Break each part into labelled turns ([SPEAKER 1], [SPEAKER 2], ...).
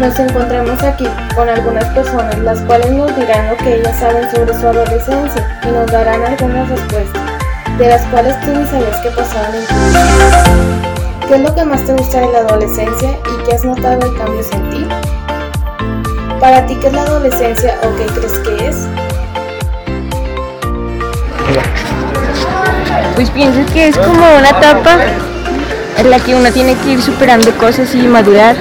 [SPEAKER 1] Nos encontramos aquí con algunas personas las cuales nos dirán lo que ellas saben sobre su adolescencia y nos darán algunas respuestas, de las cuales tú ni sabías que pasaban en tu. ¿Qué es lo que más te gusta de la adolescencia y qué has notado de cambios en ti? Para ti, ¿qué es la adolescencia o qué crees que es?
[SPEAKER 2] Pues pienso que es como una etapa en la que uno tiene que ir superando cosas y madurar,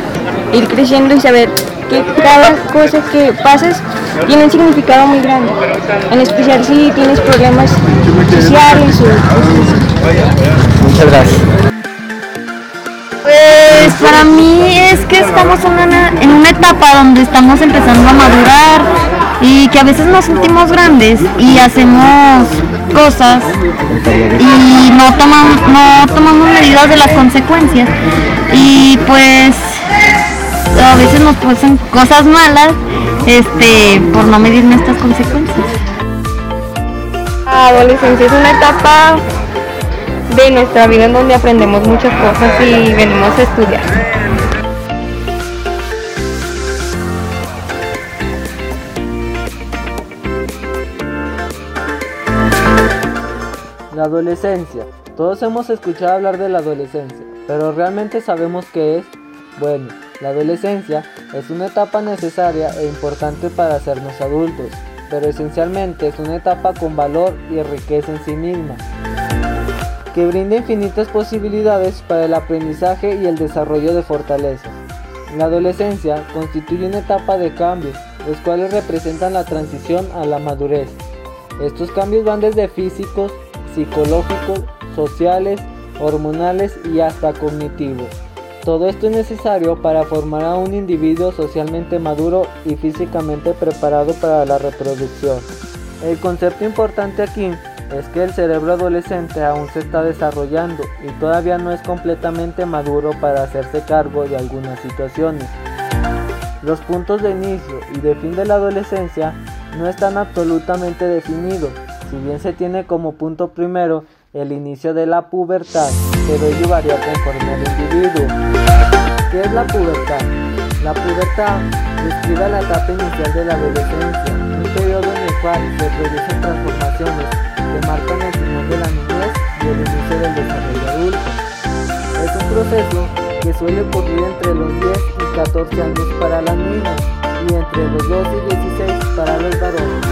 [SPEAKER 2] ir creciendo y saber que cada cosa que pasas tiene un significado muy grande, en especial si tienes problemas sociales o cosas así.
[SPEAKER 3] Muchas gracias.
[SPEAKER 4] Pues para mí es que estamos en una, en una etapa donde estamos empezando a madurar y que a veces nos sentimos grandes y hacemos cosas y no tomamos, no tomamos medidas de las consecuencias y pues a veces nos pasan cosas malas este por no medir nuestras consecuencias.
[SPEAKER 2] La adolescencia es una etapa de nuestra vida en donde aprendemos muchas cosas y venimos a estudiar.
[SPEAKER 3] La adolescencia. Todos hemos escuchado hablar de la adolescencia, pero ¿realmente sabemos qué es? Bueno, la adolescencia es una etapa necesaria e importante para hacernos adultos, pero esencialmente es una etapa con valor y riqueza en sí misma, que brinda infinitas posibilidades para el aprendizaje y el desarrollo de fortalezas. La adolescencia constituye una etapa de cambios, los cuales representan la transición a la madurez. Estos cambios van desde físicos, psicológicos, sociales, hormonales y hasta cognitivos. Todo esto es necesario para formar a un individuo socialmente maduro y físicamente preparado para la reproducción. El concepto importante aquí es que el cerebro adolescente aún se está desarrollando y todavía no es completamente maduro para hacerse cargo de algunas situaciones. Los puntos de inicio y de fin de la adolescencia no están absolutamente definidos, si bien se tiene como punto primero el inicio de la pubertad, pero ello varía conforme al individuo. ¿Qué es la pubertad? La pubertad describe la etapa inicial de la adolescencia, un periodo en el cual se producen transformaciones que marcan el final de la niñez y el inicio del desarrollo adulto. Es un proceso que suele ocurrir entre los 10 y 14 años para las niñas y entre los 12 y 16 para los varones.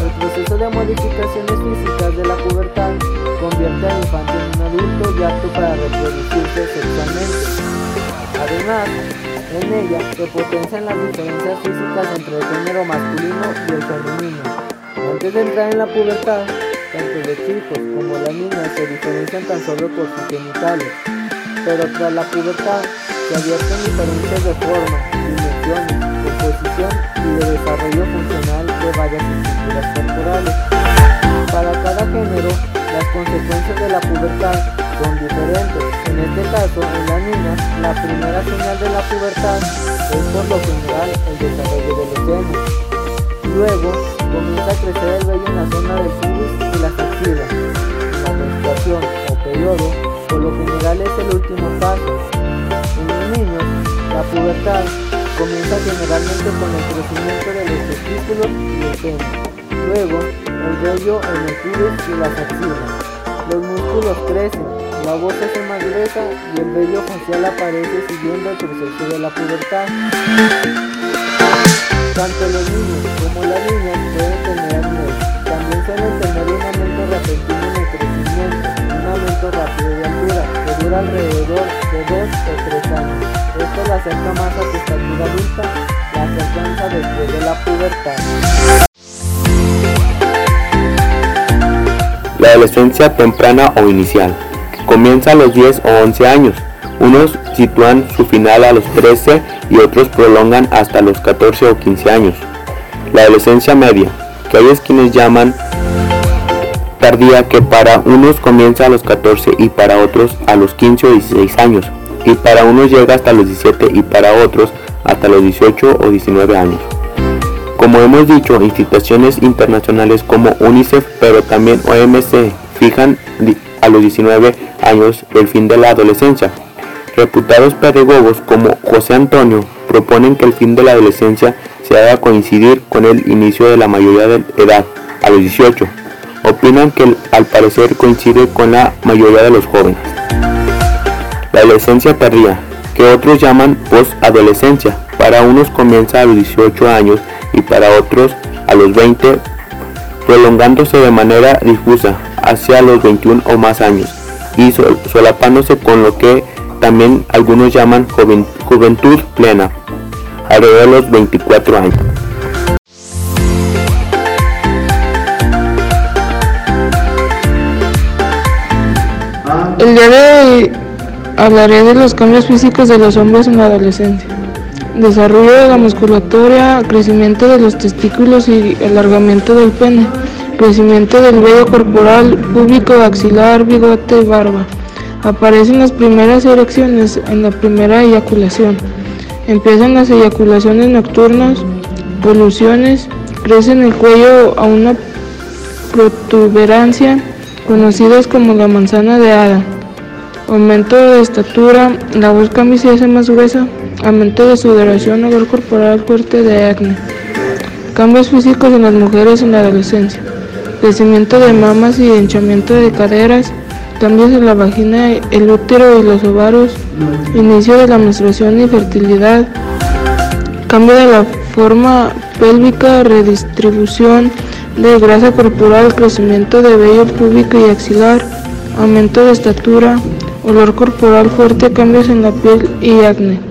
[SPEAKER 3] El proceso de modificaciones físicas de la pubertad convierte al infante y apto para reproducirse sexualmente. Además, en ella se potencian las diferencias físicas entre el género masculino y el femenino. Antes de entrar en la pubertad, tanto los chicos como las niñas se diferencian tan solo por sus genitales, pero tras la pubertad se advierten diferencias de forma, dimensiones, composición y de desarrollo funcional de varias estructuras corporales. Para cada género, las consecuencias de la pubertad son diferentes. En este caso, en las niñas, la primera señal de la pubertad es por lo general el desarrollo de los senos. Luego, comienza a crecer el vello en la zona del pubis y las axilas. La menstruación o periodo, por lo general es el último paso. En los niños, la pubertad comienza generalmente con el crecimiento de los testículos y el seno. Luego, el vello en el pubis y las axilas. Los músculos crecen, la voz se más gruesa y el vello facial aparece siguiendo el proceso de la pubertad. Tanto los niños como las niñas pueden tener acné. También suelen tener un aumento repentino en el crecimiento, un aumento rápido de altura, que dura alrededor de 2 o 3 años. Esto la acerca más a su estatura adulta, la alcanza después de la pubertad.
[SPEAKER 5] La adolescencia temprana o inicial, que comienza a los 10 o 11 años. Unos sitúan su final a los 13 y otros prolongan hasta los 14 o 15 años. La adolescencia media, que hay quienes llaman tardía, que para unos comienza a los 14 y para otros a los 15 o 16 años, y para unos llega hasta los 17 y para otros hasta los 18 o 19 años. Como hemos dicho, instituciones internacionales como UNICEF, pero también OMC, fijan a los 19 años el fin de la adolescencia. Reputados pedagogos como José Antonio proponen que el fin de la adolescencia se haga coincidir con el inicio de la mayoría de edad, a los 18. Opinan que al parecer coincide con la mayoría de los jóvenes. La adolescencia tardía, que otros llaman post-adolescencia, para unos comienza a los 18 años y para otros a los 20, prolongándose de manera difusa hacia los 21 o más años y solapándose con lo que también algunos llaman juventud plena, alrededor de los 24 años.
[SPEAKER 6] El día de hoy hablaré de los cambios físicos de los hombres en la adolescencia. Desarrollo de la musculatura, crecimiento de los testículos y alargamiento del pene, crecimiento del vello corporal, público, axilar, bigote, barba. Aparecen las primeras erecciones en la primera eyaculación. Empiezan las eyaculaciones nocturnas, poluciones, crece en el cuello a una protuberancia conocidas como la manzana de hada. Aumento de estatura, la voz cambia se hace más gruesa. Aumento de sudoración, olor corporal fuerte de acné. Cambios físicos en las mujeres en la adolescencia. Crecimiento de mamas y hinchamiento de caderas, cambios en la vagina, el útero y los ovarios, inicio de la menstruación y fertilidad, cambio de la forma pélvica, redistribución de grasa corporal, crecimiento de vello púbico y axilar, aumento de estatura, olor corporal fuerte, cambios en la piel y acné.